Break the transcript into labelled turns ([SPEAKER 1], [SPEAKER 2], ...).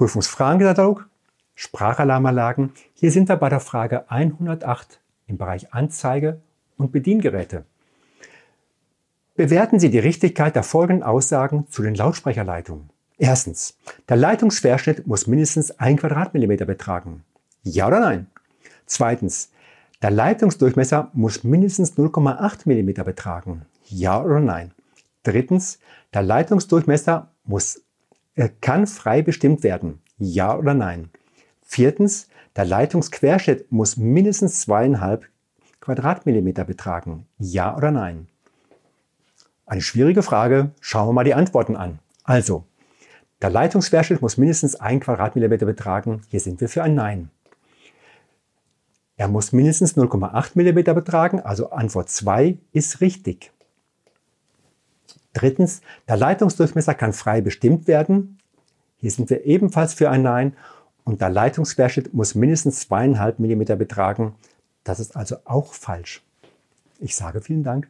[SPEAKER 1] Prüfungsfragenkatalog, Sprachalarmanlagen. Hier sind wir bei der Frage 108 im Bereich Anzeige und Bediengeräte. Bewerten Sie die Richtigkeit der folgenden Aussagen zu den Lautsprecherleitungen. Erstens, der Leitungsquerschnitt muss mindestens 1 Quadratmillimeter betragen. Ja oder nein? Zweitens, der Leitungsdurchmesser muss mindestens 0,8 mm betragen. Ja oder nein? Drittens, der Leitungsdurchmesser muss, kann frei bestimmt werden. Ja oder nein? Viertens, der Leitungsquerschnitt muss mindestens zweieinhalb Quadratmillimeter betragen. Ja oder nein? Eine schwierige Frage. Schauen wir mal die Antworten an. Also, der Leitungsquerschnitt muss mindestens ein Quadratmillimeter betragen. Hier sind wir für ein Nein. Er muss mindestens 0,8 mm betragen, also Antwort 2 ist richtig. Drittens, der Leitungsdurchmesser kann frei bestimmt werden. Hier sind wir ebenfalls für ein Nein. Und der Leitungsquerschnitt muss mindestens 2,5 mm betragen. Das ist also auch falsch. Ich sage vielen Dank.